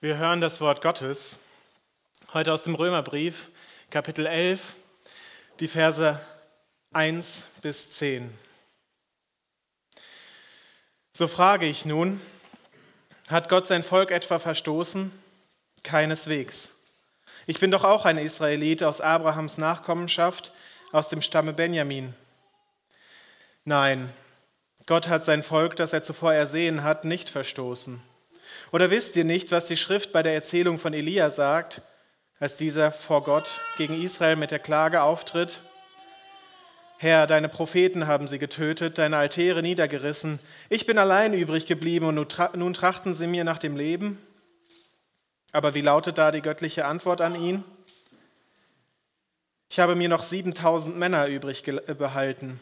Wir hören das Wort Gottes heute aus dem Römerbrief, Kapitel 11, die Verse 1 bis 10. So frage ich nun, hat Gott sein Volk etwa verstoßen? Keineswegs. Ich bin doch auch ein Israelit aus Abrahams Nachkommenschaft, aus dem Stamme Benjamin. Nein, Gott hat sein Volk, das er zuvor ersehen hat, nicht verstoßen. Oder wisst ihr nicht, was die Schrift bei der Erzählung von Elia sagt, als dieser vor Gott gegen Israel mit der Klage auftritt? Herr, deine Propheten haben sie getötet, deine Altäre niedergerissen. Ich bin allein übrig geblieben und nun trachten sie mir nach dem Leben. Aber wie lautet da die göttliche Antwort an ihn? Ich habe mir noch 7000 Männer übrig behalten,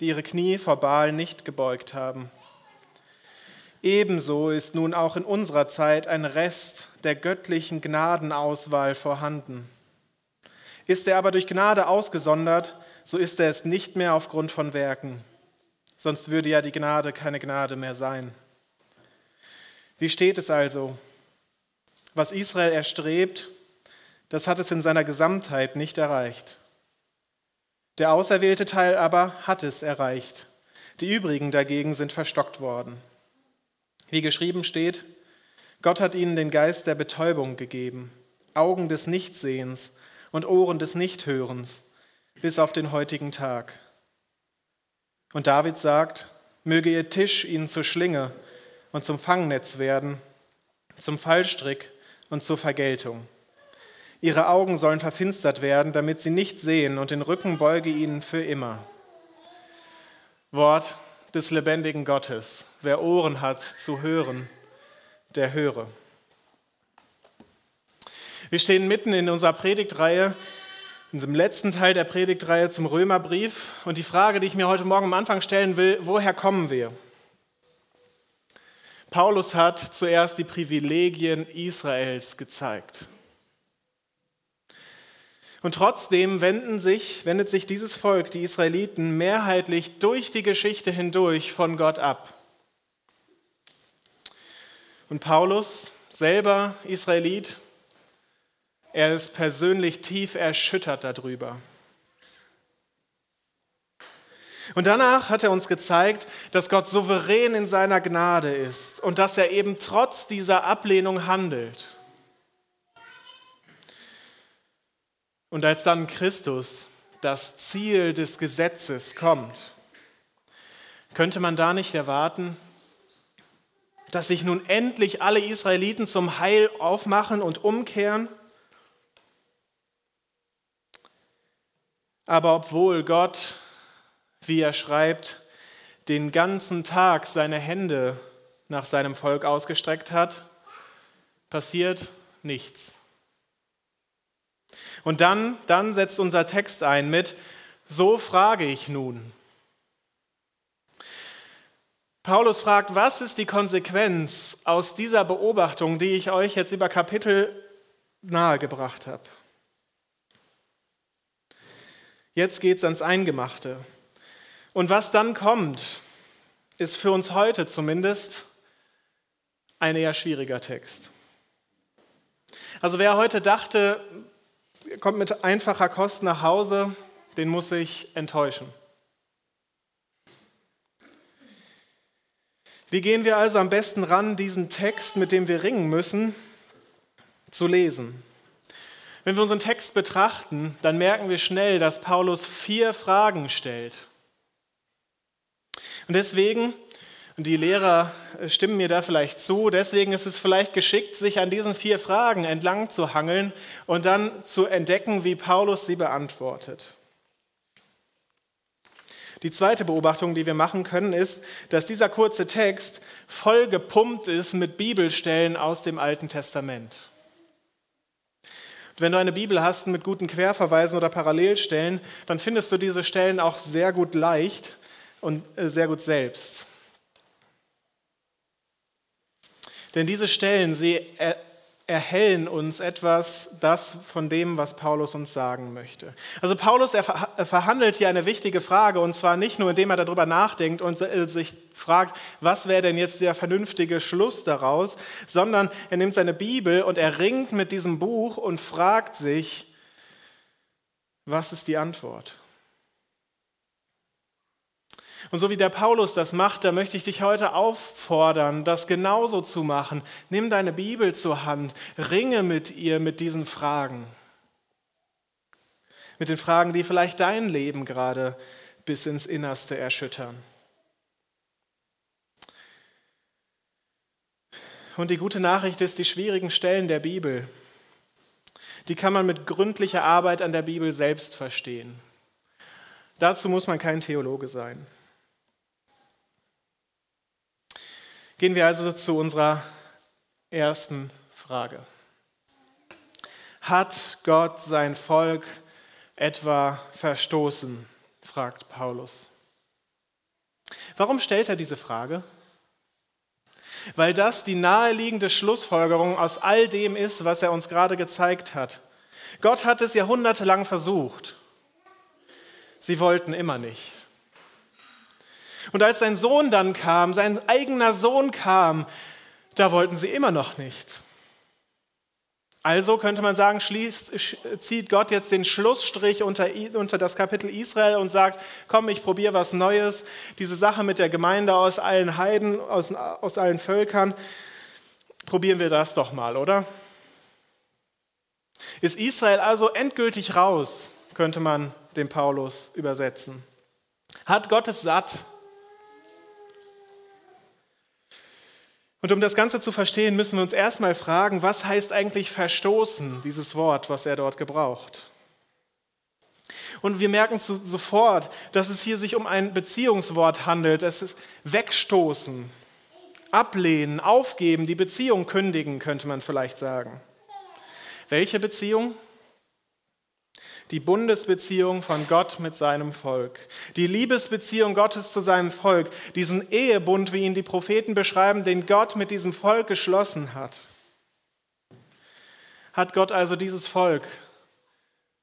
die ihre Knie vor Baal nicht gebeugt haben. Ebenso ist nun auch in unserer Zeit ein Rest der göttlichen Gnadenauswahl vorhanden. Ist er aber durch Gnade ausgesondert, so ist er es nicht mehr aufgrund von Werken. Sonst würde ja die Gnade keine Gnade mehr sein. Wie steht es also? Was Israel erstrebt, das hat es in seiner Gesamtheit nicht erreicht. Der auserwählte Teil aber hat es erreicht. Die übrigen dagegen sind verstockt worden. Wie geschrieben steht, Gott hat ihnen den Geist der Betäubung gegeben, Augen des Nichtsehens und Ohren des Nichthörens, bis auf den heutigen Tag. Und David sagt, möge ihr Tisch ihnen zur Schlinge und zum Fangnetz werden, zum Fallstrick und zur Vergeltung. Ihre Augen sollen verfinstert werden, damit sie nicht sehen, und den Rücken beuge ihnen für immer. Wort des lebendigen Gottes. Wer Ohren hat zu hören, der höre. Wir stehen mitten in unserer Predigtreihe, in unserem letzten Teil der Predigtreihe zum Römerbrief. Und die Frage, die ich mir heute Morgen am Anfang stellen will, woher kommen wir? Paulus hat zuerst die Privilegien Israels gezeigt. Und trotzdem sich, wendet sich dieses Volk, die Israeliten, mehrheitlich durch die Geschichte hindurch von Gott ab. Und Paulus, selber Israelit, er ist persönlich tief erschüttert darüber. Und danach hat er uns gezeigt, dass Gott souverän in seiner Gnade ist und dass er eben trotz dieser Ablehnung handelt. Und als dann Christus, das Ziel des Gesetzes, kommt, könnte man da nicht erwarten, dass sich nun endlich alle Israeliten zum Heil aufmachen und umkehren? Aber obwohl Gott, wie er schreibt, den ganzen Tag seine Hände nach seinem Volk ausgestreckt hat, passiert nichts. Und dann, dann setzt unser Text ein mit, so frage ich nun. Paulus fragt, was ist die Konsequenz aus dieser Beobachtung, die ich euch jetzt über Kapitel nahegebracht habe? Jetzt geht es ans Eingemachte. Und was dann kommt, ist für uns heute zumindest ein eher schwieriger Text. Also wer heute dachte, kommt mit einfacher Kost nach Hause, den muss ich enttäuschen. Wie gehen wir also am besten ran, diesen Text, mit dem wir ringen müssen, zu lesen? Wenn wir unseren Text betrachten, dann merken wir schnell, dass Paulus vier Fragen stellt. Und deswegen und die Lehrer äh, stimmen mir da vielleicht zu. Deswegen ist es vielleicht geschickt, sich an diesen vier Fragen entlang zu hangeln und dann zu entdecken, wie Paulus sie beantwortet. Die zweite Beobachtung, die wir machen können, ist, dass dieser kurze Text voll gepumpt ist mit Bibelstellen aus dem Alten Testament. wenn du eine Bibel hast mit guten Querverweisen oder Parallelstellen, dann findest du diese Stellen auch sehr gut leicht und äh, sehr gut selbst. Denn diese Stellen, sie erhellen uns etwas das von dem, was Paulus uns sagen möchte. Also Paulus er verhandelt hier eine wichtige Frage und zwar nicht nur, indem er darüber nachdenkt und sich fragt, was wäre denn jetzt der vernünftige Schluss daraus, sondern er nimmt seine Bibel und er ringt mit diesem Buch und fragt sich, was ist die Antwort? Und so wie der Paulus das macht, da möchte ich dich heute auffordern, das genauso zu machen. Nimm deine Bibel zur Hand, ringe mit ihr mit diesen Fragen. Mit den Fragen, die vielleicht dein Leben gerade bis ins Innerste erschüttern. Und die gute Nachricht ist, die schwierigen Stellen der Bibel, die kann man mit gründlicher Arbeit an der Bibel selbst verstehen. Dazu muss man kein Theologe sein. Gehen wir also zu unserer ersten Frage. Hat Gott sein Volk etwa verstoßen? fragt Paulus. Warum stellt er diese Frage? Weil das die naheliegende Schlussfolgerung aus all dem ist, was er uns gerade gezeigt hat. Gott hat es jahrhundertelang versucht. Sie wollten immer nicht. Und als sein Sohn dann kam, sein eigener Sohn kam, da wollten sie immer noch nicht. Also könnte man sagen, schließt, zieht Gott jetzt den Schlussstrich unter, unter das Kapitel Israel und sagt, komm, ich probiere was Neues. Diese Sache mit der Gemeinde aus allen Heiden, aus, aus allen Völkern, probieren wir das doch mal, oder? Ist Israel also endgültig raus, könnte man dem Paulus übersetzen. Hat Gott es satt? Und um das Ganze zu verstehen, müssen wir uns erstmal fragen, was heißt eigentlich verstoßen, dieses Wort, was er dort gebraucht. Und wir merken sofort, dass es hier sich um ein Beziehungswort handelt. Es ist wegstoßen, ablehnen, aufgeben, die Beziehung kündigen, könnte man vielleicht sagen. Welche Beziehung? Die Bundesbeziehung von Gott mit seinem Volk, die Liebesbeziehung Gottes zu seinem Volk, diesen Ehebund, wie ihn die Propheten beschreiben, den Gott mit diesem Volk geschlossen hat. Hat Gott also dieses Volk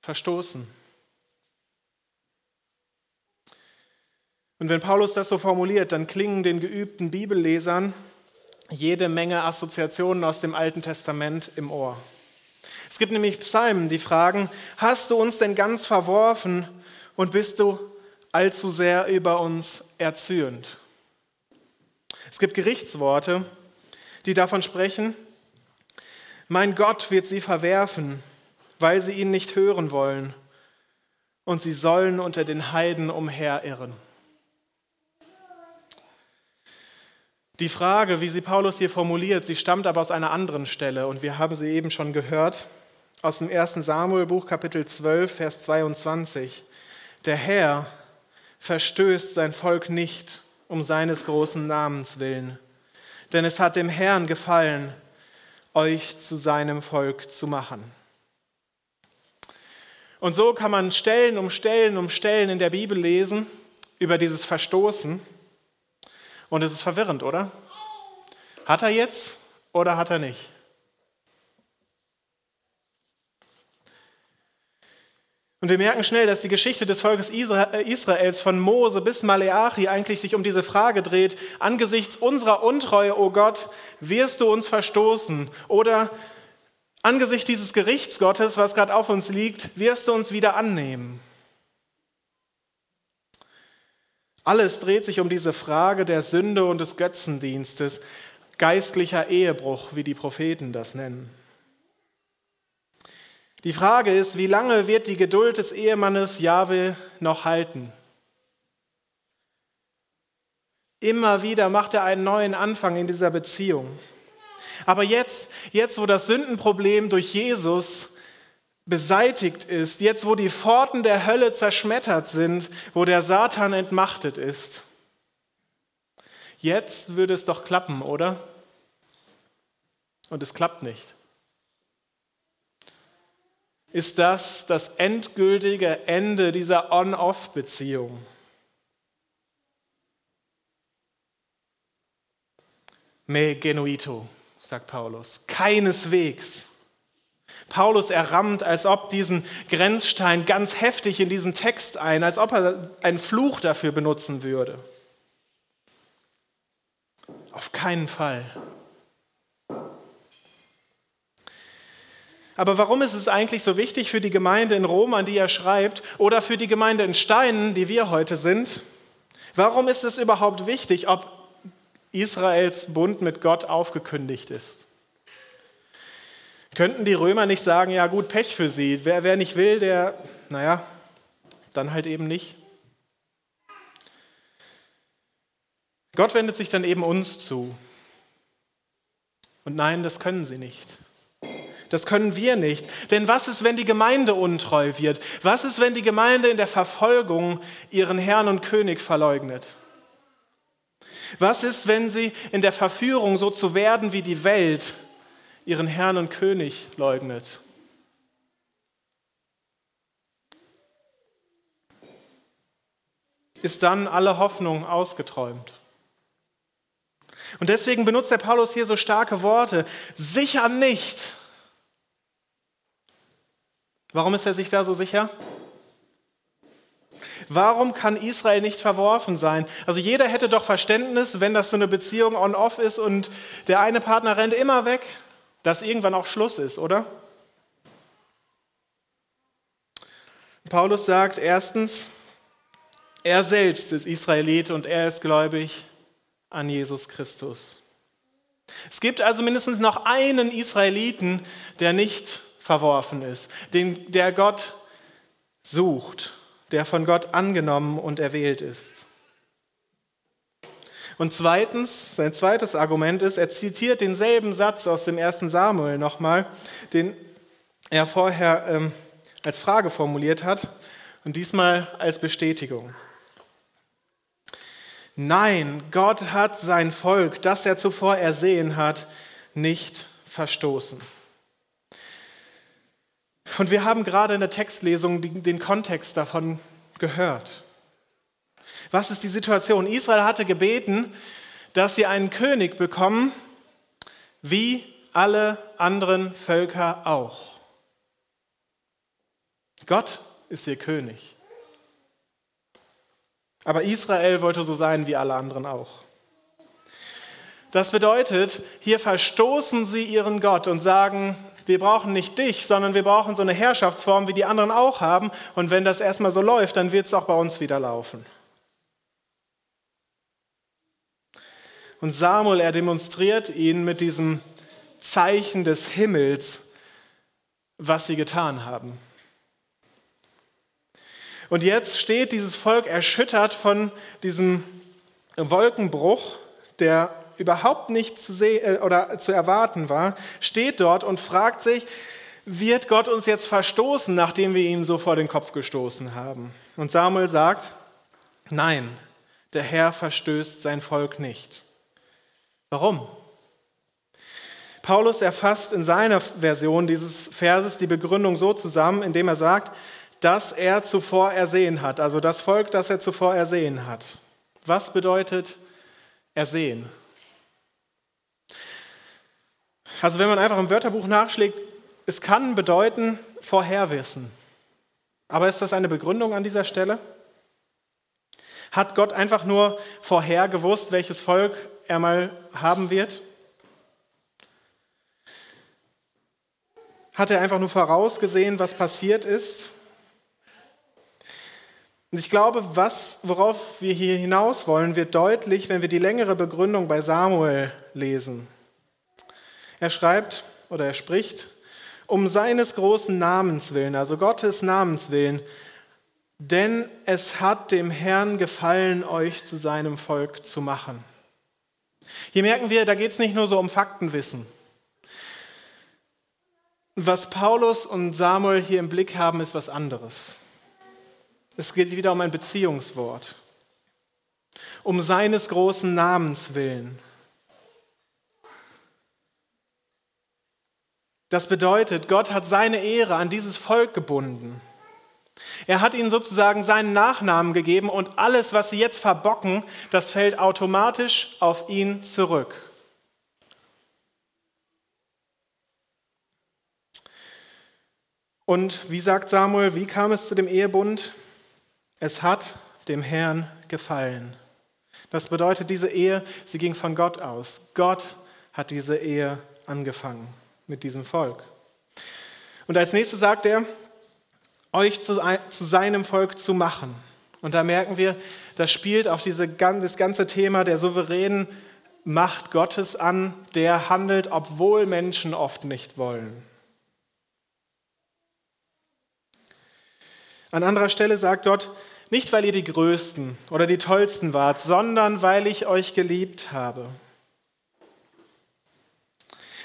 verstoßen? Und wenn Paulus das so formuliert, dann klingen den geübten Bibellesern jede Menge Assoziationen aus dem Alten Testament im Ohr. Es gibt nämlich Psalmen, die fragen, hast du uns denn ganz verworfen und bist du allzu sehr über uns erzürnt? Es gibt Gerichtsworte, die davon sprechen, mein Gott wird sie verwerfen, weil sie ihn nicht hören wollen, und sie sollen unter den Heiden umherirren. Die Frage, wie sie Paulus hier formuliert, sie stammt aber aus einer anderen Stelle und wir haben sie eben schon gehört aus dem 1. Samuelbuch Kapitel 12, Vers 22. Der Herr verstößt sein Volk nicht um seines großen Namens willen, denn es hat dem Herrn gefallen, euch zu seinem Volk zu machen. Und so kann man Stellen um Stellen um Stellen in der Bibel lesen über dieses Verstoßen. Und es ist verwirrend, oder? Hat er jetzt oder hat er nicht? Und wir merken schnell, dass die Geschichte des Volkes äh, Israels von Mose bis Maleachi eigentlich sich um diese Frage dreht, angesichts unserer Untreue, o oh Gott, wirst du uns verstoßen? Oder angesichts dieses Gerichts Gottes, was gerade auf uns liegt, wirst du uns wieder annehmen? Alles dreht sich um diese Frage der Sünde und des Götzendienstes, geistlicher Ehebruch, wie die Propheten das nennen. Die Frage ist, wie lange wird die Geduld des Ehemannes Jahwe noch halten? Immer wieder macht er einen neuen Anfang in dieser Beziehung. Aber jetzt, jetzt wo das Sündenproblem durch Jesus beseitigt ist, jetzt wo die Pforten der Hölle zerschmettert sind, wo der Satan entmachtet ist, jetzt würde es doch klappen, oder? Und es klappt nicht ist das das endgültige Ende dieser On-Off-Beziehung. Me genuito, sagt Paulus. Keineswegs. Paulus errammt, als ob diesen Grenzstein ganz heftig in diesen Text ein, als ob er einen Fluch dafür benutzen würde. Auf keinen Fall. Aber warum ist es eigentlich so wichtig für die Gemeinde in Rom, an die er schreibt, oder für die Gemeinde in Steinen, die wir heute sind? Warum ist es überhaupt wichtig, ob Israels Bund mit Gott aufgekündigt ist? Könnten die Römer nicht sagen, ja gut, Pech für sie. Wer, wer nicht will, der, naja, dann halt eben nicht. Gott wendet sich dann eben uns zu. Und nein, das können sie nicht. Das können wir nicht. Denn was ist, wenn die Gemeinde untreu wird? Was ist, wenn die Gemeinde in der Verfolgung ihren Herrn und König verleugnet? Was ist, wenn sie in der Verführung so zu werden wie die Welt ihren Herrn und König leugnet? Ist dann alle Hoffnung ausgeträumt? Und deswegen benutzt der Paulus hier so starke Worte. Sicher nicht. Warum ist er sich da so sicher? Warum kann Israel nicht verworfen sein? Also jeder hätte doch Verständnis, wenn das so eine Beziehung on-off ist und der eine Partner rennt immer weg, dass irgendwann auch Schluss ist, oder? Paulus sagt erstens, er selbst ist Israelit und er ist gläubig an Jesus Christus. Es gibt also mindestens noch einen Israeliten, der nicht verworfen ist, den, der Gott sucht, der von Gott angenommen und erwählt ist. Und zweitens, sein zweites Argument ist, er zitiert denselben Satz aus dem ersten Samuel nochmal, den er vorher ähm, als Frage formuliert hat und diesmal als Bestätigung. Nein, Gott hat sein Volk, das er zuvor ersehen hat, nicht verstoßen. Und wir haben gerade in der Textlesung den Kontext davon gehört. Was ist die Situation? Israel hatte gebeten, dass sie einen König bekommen, wie alle anderen Völker auch. Gott ist ihr König. Aber Israel wollte so sein wie alle anderen auch. Das bedeutet, hier verstoßen sie ihren Gott und sagen, wir brauchen nicht dich, sondern wir brauchen so eine Herrschaftsform, wie die anderen auch haben. Und wenn das erstmal so läuft, dann wird es auch bei uns wieder laufen. Und Samuel, er demonstriert ihnen mit diesem Zeichen des Himmels, was sie getan haben. Und jetzt steht dieses Volk erschüttert von diesem Wolkenbruch, der überhaupt nicht zu sehen äh, oder zu erwarten war, steht dort und fragt sich, wird Gott uns jetzt verstoßen, nachdem wir ihm so vor den Kopf gestoßen haben? Und Samuel sagt, nein, der Herr verstößt sein Volk nicht. Warum? Paulus erfasst in seiner Version dieses Verses die Begründung so zusammen, indem er sagt, das er zuvor ersehen hat, also das Volk, das er zuvor ersehen hat. Was bedeutet ersehen? Also wenn man einfach im Wörterbuch nachschlägt, es kann bedeuten Vorherwissen. Aber ist das eine Begründung an dieser Stelle? Hat Gott einfach nur vorher gewusst, welches Volk er mal haben wird? Hat er einfach nur vorausgesehen, was passiert ist? Und ich glaube, was, worauf wir hier hinaus wollen, wird deutlich, wenn wir die längere Begründung bei Samuel lesen. Er schreibt oder er spricht, um seines großen Namens willen, also Gottes Namens willen, denn es hat dem Herrn gefallen, euch zu seinem Volk zu machen. Hier merken wir, da geht es nicht nur so um Faktenwissen. Was Paulus und Samuel hier im Blick haben, ist was anderes. Es geht wieder um ein Beziehungswort. Um seines großen Namens willen. Das bedeutet, Gott hat seine Ehre an dieses Volk gebunden. Er hat ihnen sozusagen seinen Nachnamen gegeben und alles, was sie jetzt verbocken, das fällt automatisch auf ihn zurück. Und wie sagt Samuel, wie kam es zu dem Ehebund? Es hat dem Herrn gefallen. Das bedeutet, diese Ehe, sie ging von Gott aus. Gott hat diese Ehe angefangen mit diesem Volk. Und als nächstes sagt er, euch zu, zu seinem Volk zu machen. Und da merken wir, das spielt auf diese, das ganze Thema der souveränen Macht Gottes an, der handelt, obwohl Menschen oft nicht wollen. An anderer Stelle sagt Gott, nicht weil ihr die Größten oder die Tollsten wart, sondern weil ich euch geliebt habe.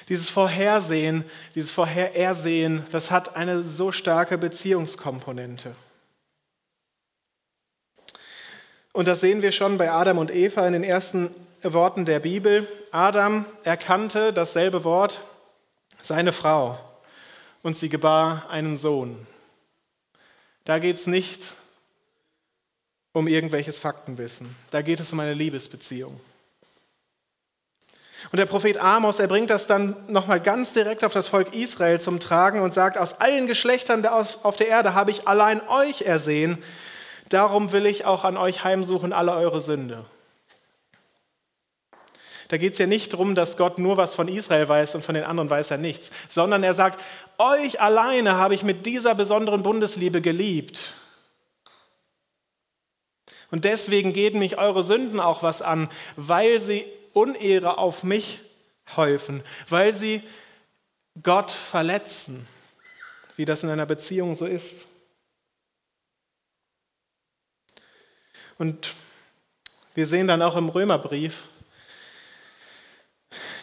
Dieses Vorhersehen, dieses Vorherersehen, das hat eine so starke Beziehungskomponente. Und das sehen wir schon bei Adam und Eva in den ersten Worten der Bibel. Adam erkannte dasselbe Wort, seine Frau, und sie gebar einen Sohn. Da geht es nicht um irgendwelches Faktenwissen, da geht es um eine Liebesbeziehung. Und der Prophet Amos, er bringt das dann nochmal ganz direkt auf das Volk Israel zum Tragen und sagt, aus allen Geschlechtern auf der Erde habe ich allein euch ersehen, darum will ich auch an euch heimsuchen alle eure Sünde. Da geht es ja nicht darum, dass Gott nur was von Israel weiß und von den anderen weiß er nichts, sondern er sagt, euch alleine habe ich mit dieser besonderen Bundesliebe geliebt. Und deswegen gehen mich eure Sünden auch was an, weil sie Unehre auf mich häufen, weil sie Gott verletzen, wie das in einer Beziehung so ist. Und wir sehen dann auch im Römerbrief,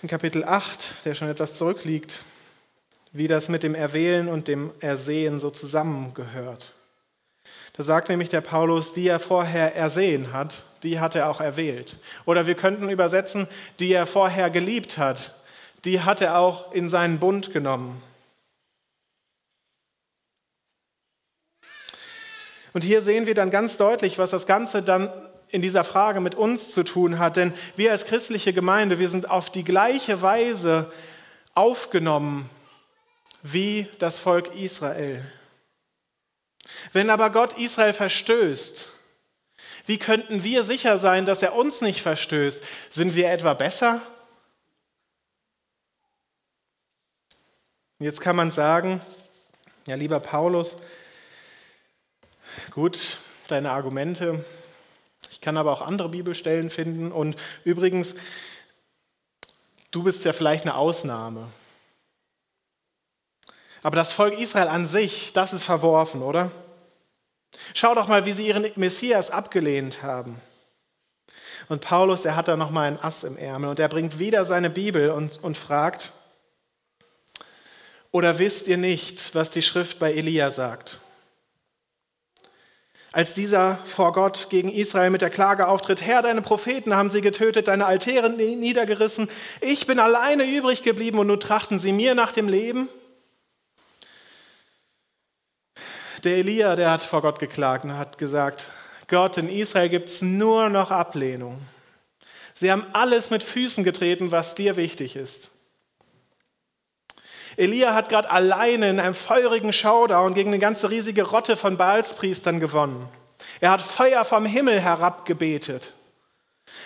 in Kapitel 8, der schon etwas zurückliegt, wie das mit dem Erwählen und dem Ersehen so zusammengehört. Da sagt nämlich der Paulus, die er vorher ersehen hat, die hat er auch erwählt. Oder wir könnten übersetzen, die er vorher geliebt hat, die hat er auch in seinen Bund genommen. Und hier sehen wir dann ganz deutlich, was das Ganze dann in dieser Frage mit uns zu tun hat. Denn wir als christliche Gemeinde, wir sind auf die gleiche Weise aufgenommen wie das Volk Israel. Wenn aber Gott Israel verstößt, wie könnten wir sicher sein, dass er uns nicht verstößt? Sind wir etwa besser? Jetzt kann man sagen, ja lieber Paulus, gut, deine Argumente, ich kann aber auch andere Bibelstellen finden. Und übrigens, du bist ja vielleicht eine Ausnahme. Aber das Volk Israel an sich, das ist verworfen, oder? Schau doch mal, wie sie ihren Messias abgelehnt haben. Und Paulus, er hat da nochmal ein Ass im Ärmel und er bringt wieder seine Bibel und, und fragt, oder wisst ihr nicht, was die Schrift bei Elia sagt? Als dieser vor Gott gegen Israel mit der Klage auftritt, Herr, deine Propheten haben sie getötet, deine Altäre niedergerissen, ich bin alleine übrig geblieben und nun trachten sie mir nach dem Leben. Der Elia, der hat vor Gott geklagt und hat gesagt, Gott, in Israel gibt es nur noch Ablehnung. Sie haben alles mit Füßen getreten, was dir wichtig ist. Elia hat gerade alleine in einem feurigen Showdown gegen eine ganze riesige Rotte von Baalspriestern gewonnen. Er hat Feuer vom Himmel herabgebetet.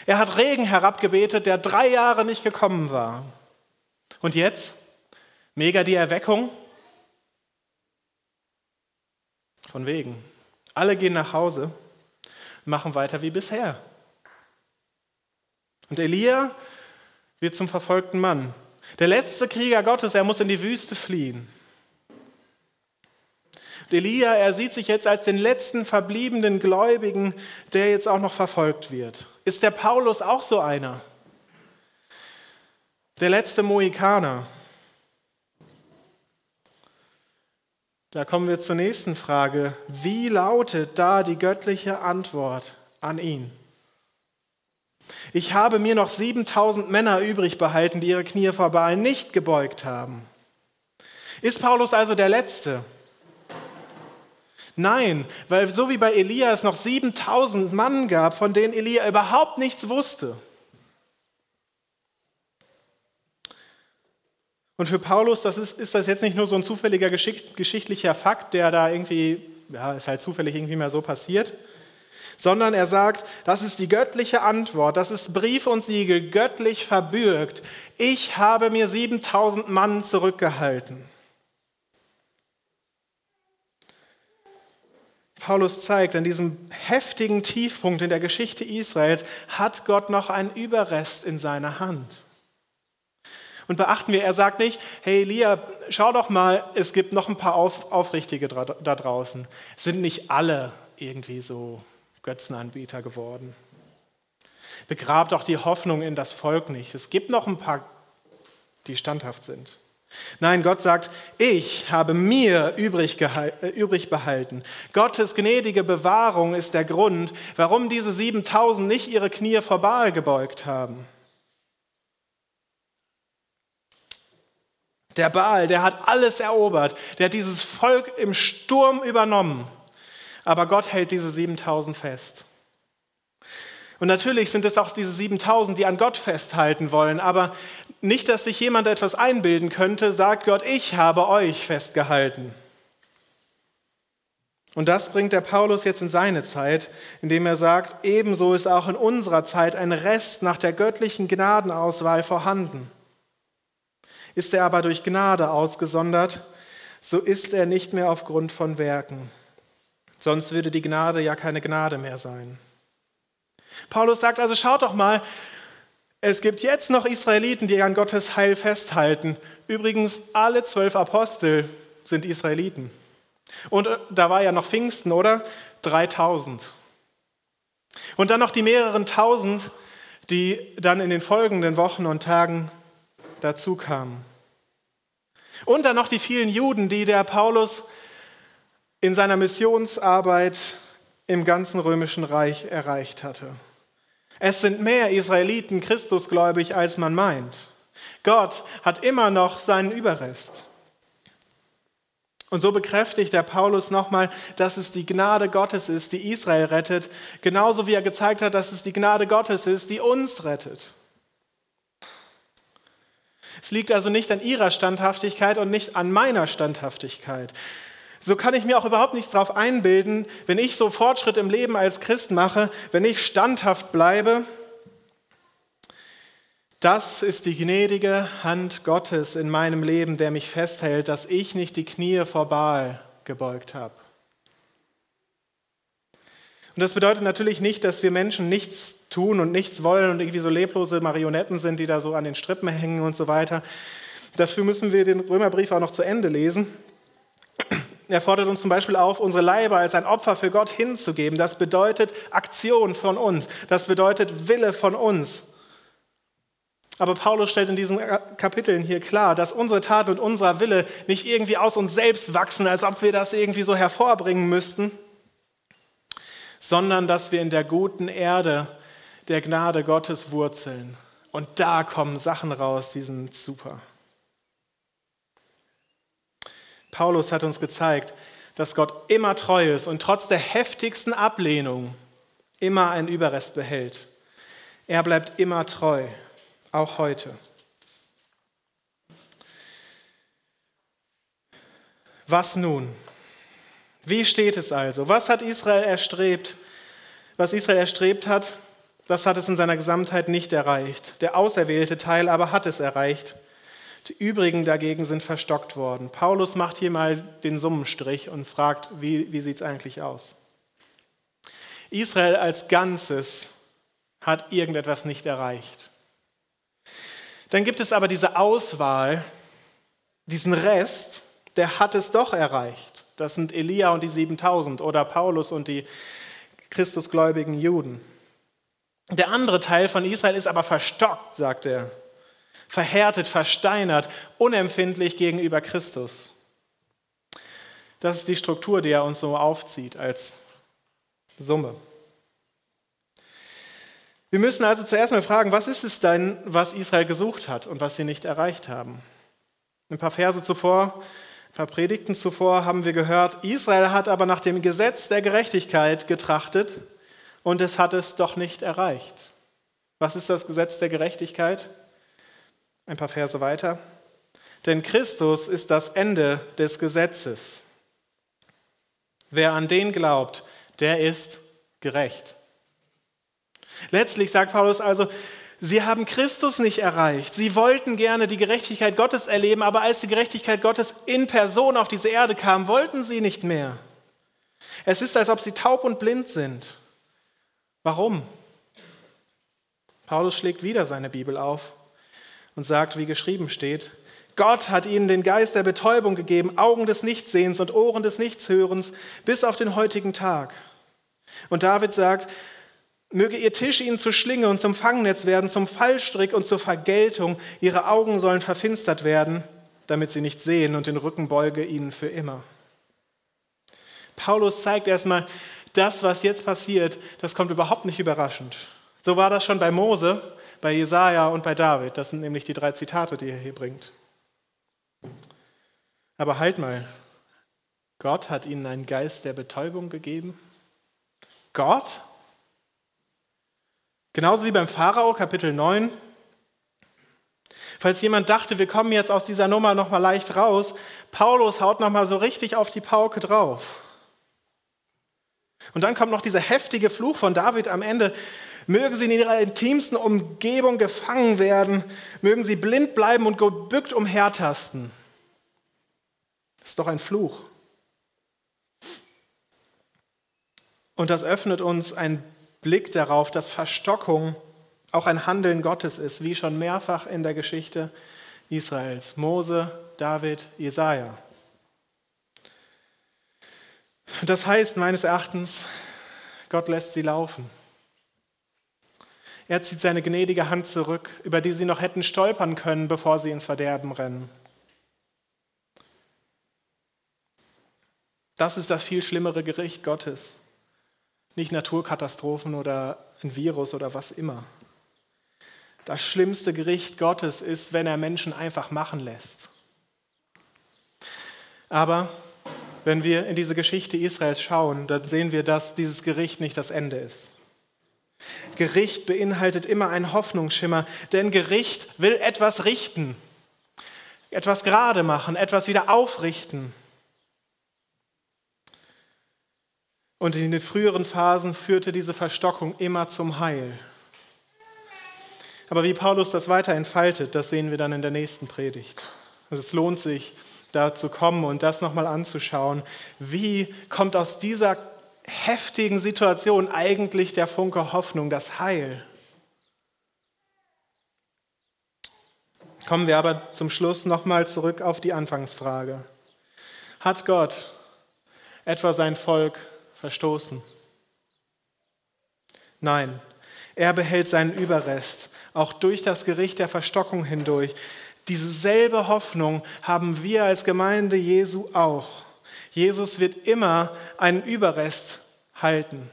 Er hat Regen herabgebetet, der drei Jahre nicht gekommen war. Und jetzt? Mega die Erweckung? Von wegen. Alle gehen nach Hause, machen weiter wie bisher. Und Elia wird zum verfolgten Mann. Der letzte Krieger Gottes, er muss in die Wüste fliehen. Und Elia, er sieht sich jetzt als den letzten verbliebenen Gläubigen, der jetzt auch noch verfolgt wird. Ist der Paulus auch so einer? Der letzte Mohikaner. Da kommen wir zur nächsten Frage. Wie lautet da die göttliche Antwort an ihn? Ich habe mir noch 7000 Männer übrig behalten, die ihre Knie vor Baal nicht gebeugt haben. Ist Paulus also der Letzte? Nein, weil so wie bei Elia es noch 7000 Mann gab, von denen Elia überhaupt nichts wusste. Und für Paulus das ist, ist das jetzt nicht nur so ein zufälliger geschichtlicher Fakt, der da irgendwie, ja, ist halt zufällig irgendwie mal so passiert, sondern er sagt, das ist die göttliche Antwort, das ist Brief und Siegel, göttlich verbürgt. Ich habe mir 7000 Mann zurückgehalten. Paulus zeigt, an diesem heftigen Tiefpunkt in der Geschichte Israels hat Gott noch einen Überrest in seiner Hand. Und beachten wir, er sagt nicht, hey Elia, schau doch mal, es gibt noch ein paar Auf, Aufrichtige da draußen. Sind nicht alle irgendwie so Götzenanbieter geworden. Begrab doch die Hoffnung in das Volk nicht. Es gibt noch ein paar, die standhaft sind. Nein, Gott sagt, ich habe mir übrig, äh, übrig behalten. Gottes gnädige Bewahrung ist der Grund, warum diese 7000 nicht ihre Knie vor Baal gebeugt haben. Der Baal, der hat alles erobert, der hat dieses Volk im Sturm übernommen. Aber Gott hält diese 7000 fest. Und natürlich sind es auch diese 7000, die an Gott festhalten wollen. Aber nicht, dass sich jemand etwas einbilden könnte, sagt Gott, ich habe euch festgehalten. Und das bringt der Paulus jetzt in seine Zeit, indem er sagt, ebenso ist auch in unserer Zeit ein Rest nach der göttlichen Gnadenauswahl vorhanden. Ist er aber durch Gnade ausgesondert, so ist er nicht mehr aufgrund von Werken. Sonst würde die Gnade ja keine Gnade mehr sein. Paulus sagt also, schaut doch mal, es gibt jetzt noch Israeliten, die an Gottes Heil festhalten. Übrigens, alle zwölf Apostel sind Israeliten. Und äh, da war ja noch Pfingsten, oder? 3000. Und dann noch die mehreren tausend, die dann in den folgenden Wochen und Tagen dazu kamen. Und dann noch die vielen Juden, die der Paulus in seiner Missionsarbeit im ganzen römischen Reich erreicht hatte. Es sind mehr Israeliten Christusgläubig, als man meint. Gott hat immer noch seinen Überrest. Und so bekräftigt der Paulus nochmal, dass es die Gnade Gottes ist, die Israel rettet, genauso wie er gezeigt hat, dass es die Gnade Gottes ist, die uns rettet. Es liegt also nicht an ihrer Standhaftigkeit und nicht an meiner Standhaftigkeit. So kann ich mir auch überhaupt nichts darauf einbilden, wenn ich so Fortschritt im Leben als Christ mache, wenn ich standhaft bleibe. Das ist die gnädige Hand Gottes in meinem Leben, der mich festhält, dass ich nicht die Knie vor Baal gebeugt habe. Und das bedeutet natürlich nicht, dass wir Menschen nichts tun und nichts wollen und irgendwie so leblose Marionetten sind, die da so an den Strippen hängen und so weiter. Dafür müssen wir den Römerbrief auch noch zu Ende lesen. Er fordert uns zum Beispiel auf, unsere Leiber als ein Opfer für Gott hinzugeben. Das bedeutet Aktion von uns. Das bedeutet Wille von uns. Aber Paulus stellt in diesen Kapiteln hier klar, dass unsere Taten und unser Wille nicht irgendwie aus uns selbst wachsen, als ob wir das irgendwie so hervorbringen müssten, sondern dass wir in der guten Erde der Gnade Gottes wurzeln. Und da kommen Sachen raus, die sind super. Paulus hat uns gezeigt, dass Gott immer treu ist und trotz der heftigsten Ablehnung immer einen Überrest behält. Er bleibt immer treu, auch heute. Was nun? Wie steht es also? Was hat Israel erstrebt? Was Israel erstrebt hat, das hat es in seiner Gesamtheit nicht erreicht. Der auserwählte Teil aber hat es erreicht. Die übrigen dagegen sind verstockt worden. Paulus macht hier mal den Summenstrich und fragt, wie, wie sieht es eigentlich aus? Israel als Ganzes hat irgendetwas nicht erreicht. Dann gibt es aber diese Auswahl, diesen Rest, der hat es doch erreicht. Das sind Elia und die 7000 oder Paulus und die christusgläubigen Juden. Der andere Teil von Israel ist aber verstockt, sagt er. Verhärtet, versteinert, unempfindlich gegenüber Christus. Das ist die Struktur, die er uns so aufzieht als Summe. Wir müssen also zuerst mal fragen, was ist es denn, was Israel gesucht hat und was sie nicht erreicht haben? Ein paar Verse zuvor paar Predigten zuvor haben wir gehört, Israel hat aber nach dem Gesetz der Gerechtigkeit getrachtet und es hat es doch nicht erreicht. Was ist das Gesetz der Gerechtigkeit? Ein paar Verse weiter. Denn Christus ist das Ende des Gesetzes. Wer an den glaubt, der ist gerecht. Letztlich sagt Paulus also, sie haben Christus nicht erreicht. Sie wollten gerne die Gerechtigkeit Gottes erleben, aber als die Gerechtigkeit Gottes in Person auf diese Erde kam, wollten sie nicht mehr. Es ist, als ob sie taub und blind sind. Warum? Paulus schlägt wieder seine Bibel auf und sagt, wie geschrieben steht, Gott hat ihnen den Geist der Betäubung gegeben, Augen des Nichtsehens und Ohren des Nichtshörens, bis auf den heutigen Tag. Und David sagt, Möge ihr Tisch ihnen zur Schlinge und zum Fangnetz werden, zum Fallstrick und zur Vergeltung. Ihre Augen sollen verfinstert werden, damit sie nicht sehen und den Rücken beuge ihnen für immer. Paulus zeigt erstmal, das, was jetzt passiert, das kommt überhaupt nicht überraschend. So war das schon bei Mose, bei Jesaja und bei David. Das sind nämlich die drei Zitate, die er hier bringt. Aber halt mal, Gott hat ihnen einen Geist der Betäubung gegeben. Gott? Genauso wie beim Pharao, Kapitel 9. Falls jemand dachte, wir kommen jetzt aus dieser Nummer nochmal leicht raus, Paulus haut nochmal so richtig auf die Pauke drauf. Und dann kommt noch dieser heftige Fluch von David am Ende. Mögen sie in ihrer intimsten Umgebung gefangen werden, mögen sie blind bleiben und gebückt umhertasten. Das ist doch ein Fluch. Und das öffnet uns ein Blick darauf, dass Verstockung auch ein Handeln Gottes ist, wie schon mehrfach in der Geschichte Israels. Mose, David, Jesaja. Das heißt meines Erachtens, Gott lässt sie laufen. Er zieht seine gnädige Hand zurück, über die sie noch hätten stolpern können, bevor sie ins Verderben rennen. Das ist das viel schlimmere Gericht Gottes. Nicht Naturkatastrophen oder ein Virus oder was immer. Das schlimmste Gericht Gottes ist, wenn er Menschen einfach machen lässt. Aber wenn wir in diese Geschichte Israels schauen, dann sehen wir, dass dieses Gericht nicht das Ende ist. Gericht beinhaltet immer einen Hoffnungsschimmer, denn Gericht will etwas richten, etwas gerade machen, etwas wieder aufrichten. Und in den früheren Phasen führte diese Verstockung immer zum Heil. Aber wie Paulus das weiter entfaltet, das sehen wir dann in der nächsten Predigt. Es lohnt sich, da zu kommen und das nochmal anzuschauen. Wie kommt aus dieser heftigen Situation eigentlich der Funke Hoffnung, das Heil? Kommen wir aber zum Schluss nochmal zurück auf die Anfangsfrage. Hat Gott etwa sein Volk verstoßen. Nein, er behält seinen Überrest, auch durch das Gericht der Verstockung hindurch. Diese selbe Hoffnung haben wir als Gemeinde Jesu auch. Jesus wird immer einen Überrest halten.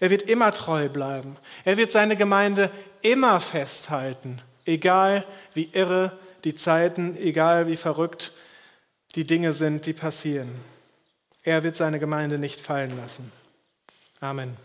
Er wird immer treu bleiben. Er wird seine Gemeinde immer festhalten, egal wie irre die Zeiten, egal wie verrückt die Dinge sind, die passieren. Er wird seine Gemeinde nicht fallen lassen. Amen.